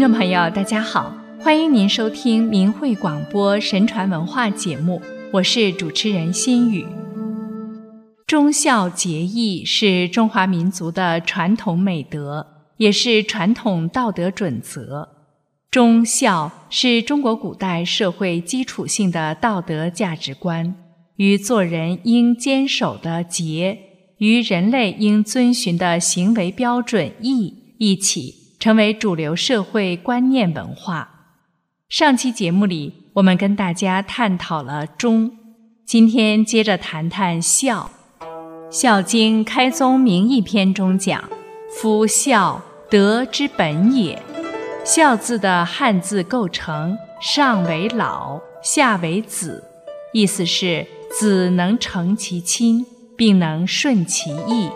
听众朋友，大家好，欢迎您收听明慧广播神传文化节目，我是主持人心雨。忠孝节义是中华民族的传统美德，也是传统道德准则。忠孝是中国古代社会基础性的道德价值观，与做人应坚守的节，与人类应遵循的行为标准义一起。成为主流社会观念文化。上期节目里，我们跟大家探讨了忠，今天接着谈谈孝。《孝经·开宗明义篇》中讲：“夫孝，德之本也。”孝字的汉字构成，上为老，下为子，意思是子能成其亲，并能顺其意。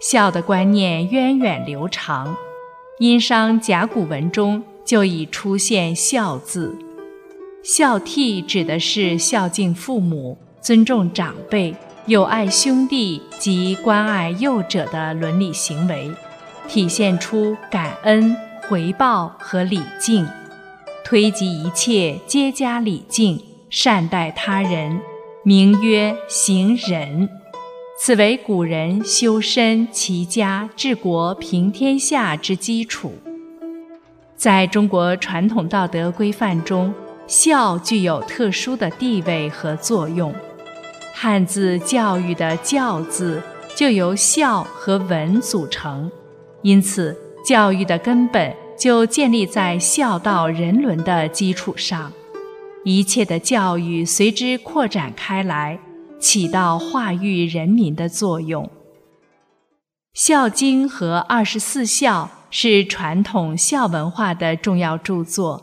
孝的观念源远流长。殷商甲骨文中就已出现“孝”字，孝悌指的是孝敬父母、尊重长辈、友爱兄弟及关爱幼者的伦理行为，体现出感恩、回报和礼敬，推及一切皆加礼敬，善待他人，名曰行仁。此为古人修身、齐家、治国、平天下之基础。在中国传统道德规范中，孝具有特殊的地位和作用。汉字“教育”的“教”字就由孝和文组成，因此教育的根本就建立在孝道人伦的基础上，一切的教育随之扩展开来。起到化育人民的作用。《孝经》和《二十四孝》是传统孝文化的重要著作，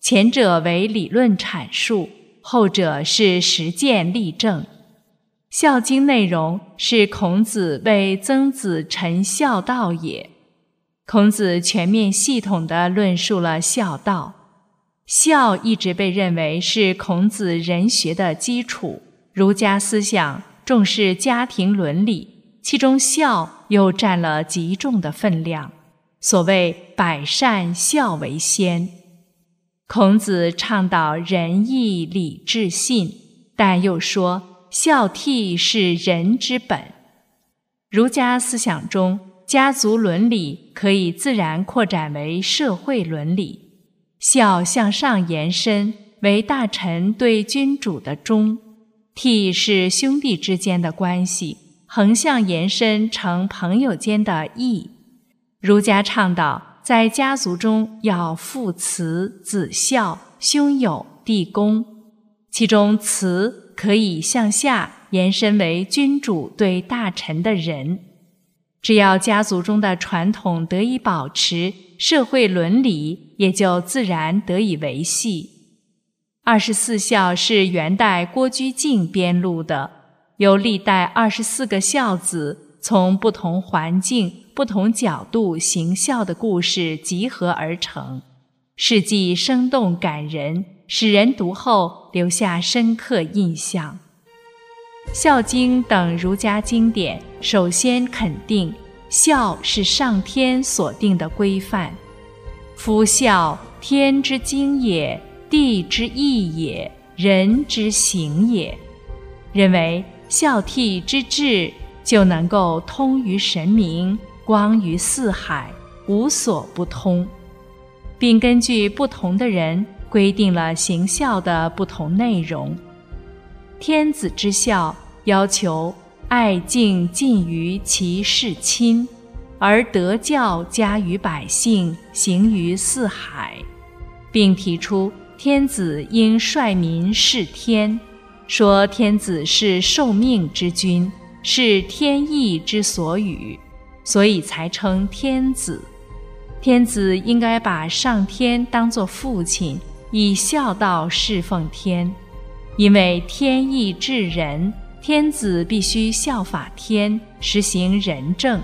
前者为理论阐述，后者是实践例证。《孝经》内容是孔子为曾子陈孝道也。孔子全面系统地论述了孝道，孝一直被认为是孔子人学的基础。儒家思想重视家庭伦理，其中孝又占了极重的分量。所谓“百善孝为先”，孔子倡导仁义礼智信，但又说孝悌是人之本。儒家思想中，家族伦理可以自然扩展为社会伦理，孝向上延伸为大臣对君主的忠。悌是兄弟之间的关系，横向延伸成朋友间的义。儒家倡导在家族中要父慈子孝，兄友弟恭，其中慈可以向下延伸为君主对大臣的仁。只要家族中的传统得以保持，社会伦理也就自然得以维系。二十四孝是元代郭居敬编录的，由历代二十四个孝子从不同环境、不同角度行孝的故事集合而成，事迹生动感人，使人读后留下深刻印象。《孝经》等儒家经典首先肯定孝是上天所定的规范，夫孝，天之经也。地之义也，人之行也。认为孝悌之志就能够通于神明，光于四海，无所不通，并根据不同的人规定了行孝的不同内容。天子之孝要求爱敬尽于其事亲，而德教加于百姓，行于四海，并提出。天子应率民事天，说天子是受命之君，是天意之所与，所以才称天子。天子应该把上天当作父亲，以孝道侍奉天，因为天意治人，天子必须效法天，实行仁政。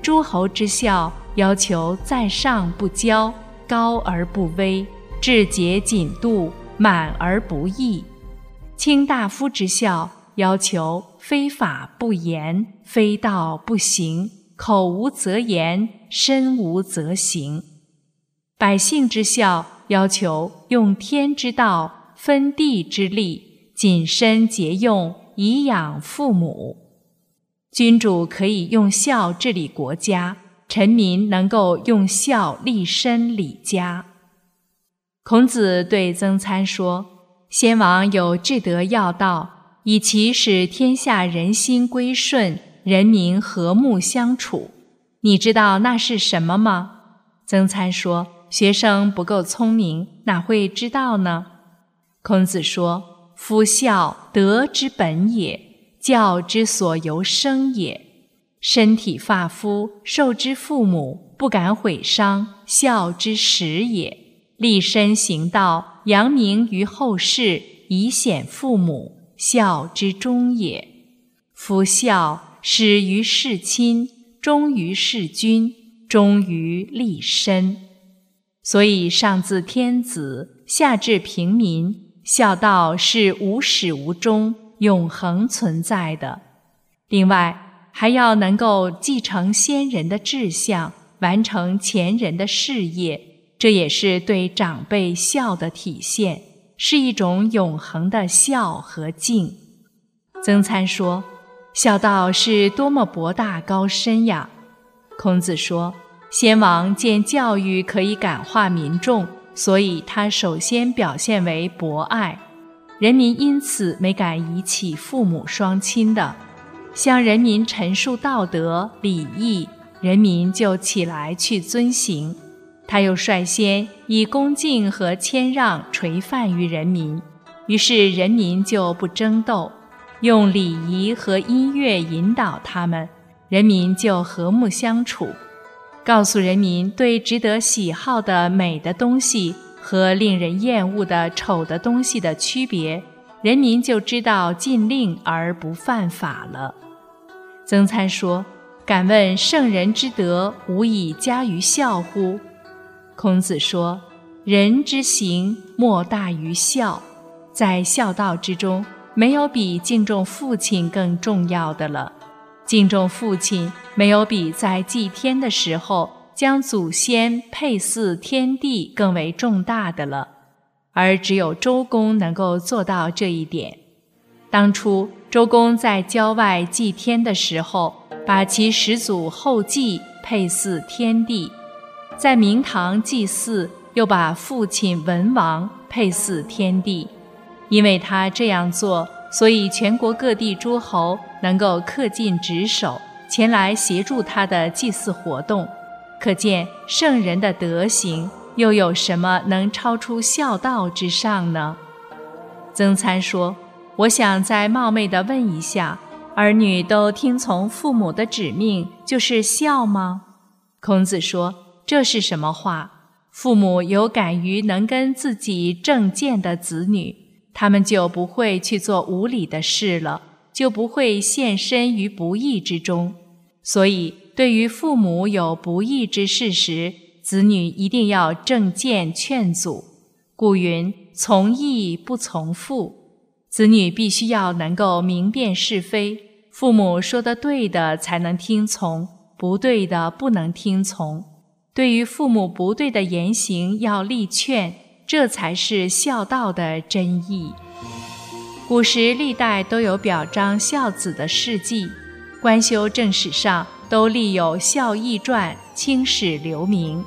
诸侯之孝要求在上不骄，高而不威。至节谨度，满而不溢；卿大夫之孝要求非法不言，非道不行，口无则言，身无则行。百姓之孝要求用天之道，分地之利，谨身节用，以养父母。君主可以用孝治理国家，臣民能够用孝立身理家。孔子对曾参说：“先王有至德要道，以其使天下人心归顺，人民和睦相处。你知道那是什么吗？”曾参说。学生不够聪明，哪会知道呢？孔子说：“夫孝，德之本也；教之所由生也。身体发肤，受之父母，不敢毁伤，孝之始也。立身行道，扬名于后世，以显父母，孝之终也。夫孝，始于事亲，忠于事君，忠于立身。”所以，上自天子，下至平民，孝道是无始无终、永恒存在的。另外，还要能够继承先人的志向，完成前人的事业，这也是对长辈孝的体现，是一种永恒的孝和敬。曾参说：“孝道是多么博大高深呀！”孔子说。先王见教育可以感化民众，所以他首先表现为博爱，人民因此没敢遗弃父母双亲的。向人民陈述道德礼义，人民就起来去遵行。他又率先以恭敬和谦让垂范于人民，于是人民就不争斗，用礼仪和音乐引导他们，人民就和睦相处。告诉人民对值得喜好的美的东西和令人厌恶的丑的东西的区别，人民就知道禁令而不犯法了。曾参说：“敢问圣人之德，无以加于孝乎？”孔子说：“人之行，莫大于孝。在孝道之中，没有比敬重父亲更重要的了。”敬重父亲，没有比在祭天的时候将祖先配祀天地更为重大的了，而只有周公能够做到这一点。当初周公在郊外祭天的时候，把其始祖后继配祀天地；在明堂祭祀，又把父亲文王配祀天地。因为他这样做。所以，全国各地诸侯能够恪尽职守，前来协助他的祭祀活动，可见圣人的德行又有什么能超出孝道之上呢？曾参说：“我想再冒昧地问一下，儿女都听从父母的指命，就是孝吗？”孔子说：“这是什么话？父母有敢于能跟自己正见的子女。”他们就不会去做无理的事了，就不会陷身于不义之中。所以，对于父母有不义之事时，子女一定要正见劝阻。古云：“从义不从父。”子女必须要能够明辨是非，父母说的对的才能听从，不对的不能听从。对于父母不对的言行，要力劝。这才是孝道的真意。古时历代都有表彰孝子的事迹，官修正史上都立有孝义传，青史留名。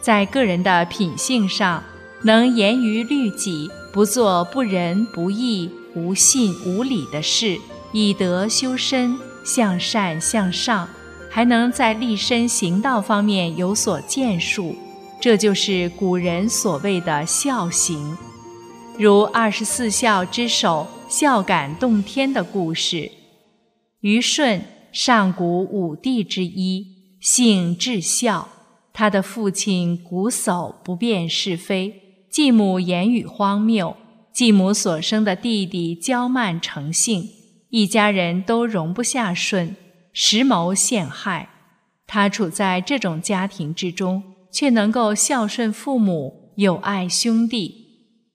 在个人的品性上，能严于律己，不做不仁不义、无信无礼的事，以德修身，向善向上，还能在立身行道方面有所建树。这就是古人所谓的孝行，如二十四孝之首孝感动天的故事。虞舜，上古五帝之一，性至孝。他的父亲瞽叟不辨是非，继母言语荒谬，继母所生的弟弟骄慢成性，一家人都容不下舜，实谋陷害。他处在这种家庭之中。却能够孝顺父母，友爱兄弟。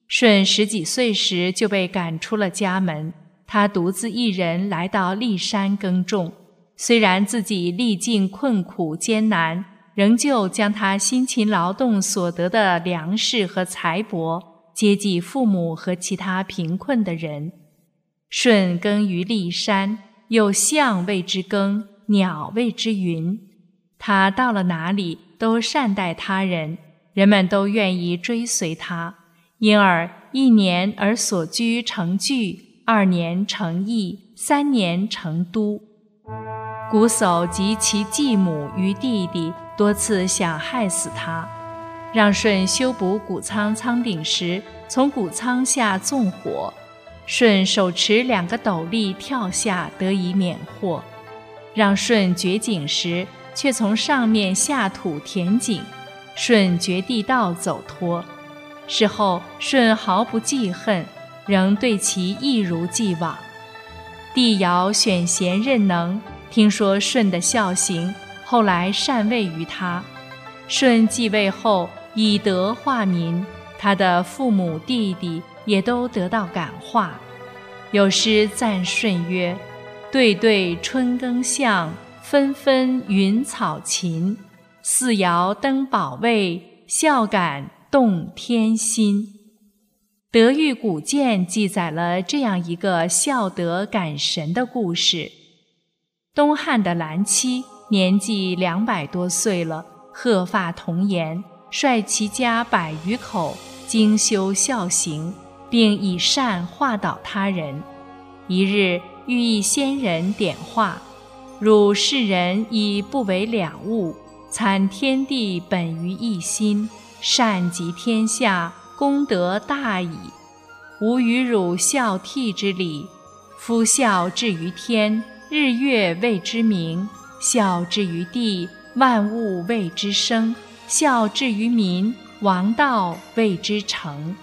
舜十几岁时就被赶出了家门，他独自一人来到骊山耕种。虽然自己历尽困苦艰难，仍旧将他辛勤劳动所得的粮食和财帛接济父母和其他贫困的人。舜耕于骊山，有象谓之耕，鸟谓之云。他到了哪里都善待他人，人们都愿意追随他，因而一年而所居成聚，二年成邑，三年成都。瞽叟及其继母与弟弟多次想害死他，让舜修补谷仓仓顶时，从谷仓下纵火，舜手持两个斗笠跳下，得以免祸。让舜掘井时，却从上面下土填井，舜掘地道走脱。事后舜毫不记恨，仍对其一如既往。帝尧选贤任能。听说舜的孝行，后来禅位于他。舜继位后，以德化民，他的父母弟弟也都得到感化。有诗赞舜曰：“对对春耕相，纷纷云草芹。四尧登宝位，孝感动天心。”德育古鉴记载了这样一个孝德感神的故事。东汉的蓝七年纪两百多岁了，鹤发童颜，率其家百余口精修孝行，并以善化导他人。一日，欲一仙人点化，汝世人以不为两物，参天地本于一心，善及天下，功德大矣。吾与汝孝悌之礼，夫孝至于天。日月谓之明，孝之于地；万物谓之生，孝至于民，王道谓之成。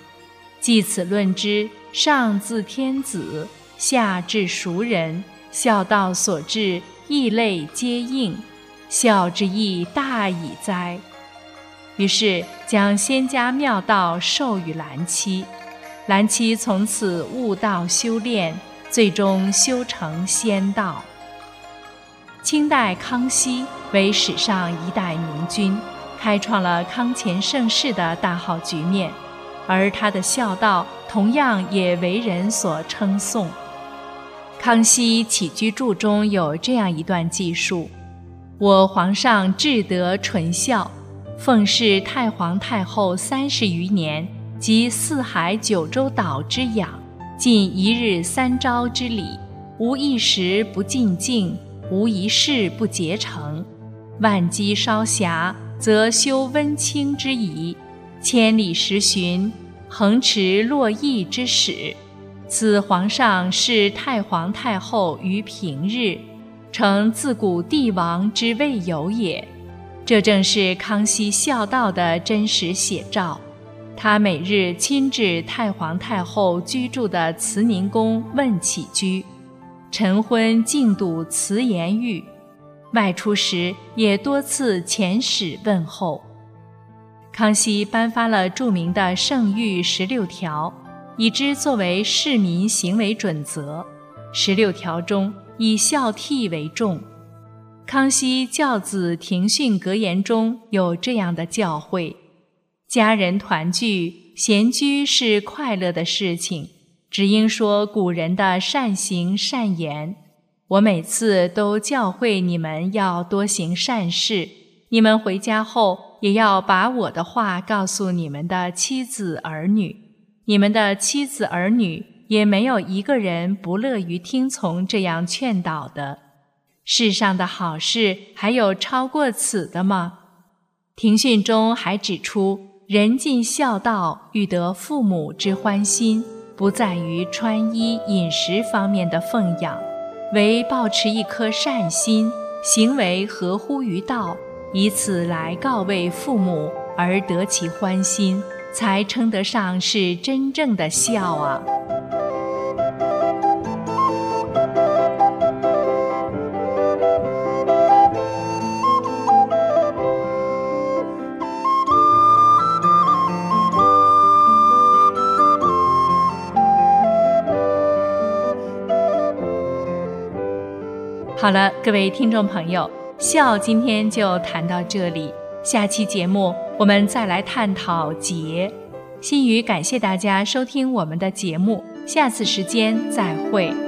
即此论之，上自天子，下至俗人，孝道所至，异类皆应。孝之义大矣哉！于是将仙家妙道授予兰妻，兰妻从此悟道修炼。最终修成仙道。清代康熙为史上一代明君，开创了康乾盛世的大好局面，而他的孝道同样也为人所称颂。康熙起居注中有这样一段记述：我皇上至德纯孝，奉侍太皇太后三十余年，及四海九州岛之养。尽一日三朝之礼，无一时不进敬，无一事不竭诚。万机稍暇，则修温清之仪；千里时巡，横驰洛邑之使。此皇上是太皇太后于平日，诚自古帝王之未有也。这正是康熙孝道的真实写照。他每日亲至太皇太后居住的慈宁宫问起居，晨昏敬笃慈颜玉，外出时也多次遣使问候。康熙颁发了著名的圣谕十六条，以之作为市民行为准则。十六条中以孝悌为重。康熙教子庭训格言中有这样的教诲。家人团聚、闲居是快乐的事情，只应说古人的善行善言。我每次都教诲你们要多行善事，你们回家后也要把我的话告诉你们的妻子儿女。你们的妻子儿女也没有一个人不乐于听从这样劝导的。世上的好事还有超过此的吗？庭训中还指出。人尽孝道，欲得父母之欢心，不在于穿衣饮食方面的奉养，唯保持一颗善心，行为合乎于道，以此来告慰父母而得其欢心，才称得上是真正的孝啊。好了，各位听众朋友，孝今天就谈到这里。下期节目我们再来探讨节。心语感谢大家收听我们的节目，下次时间再会。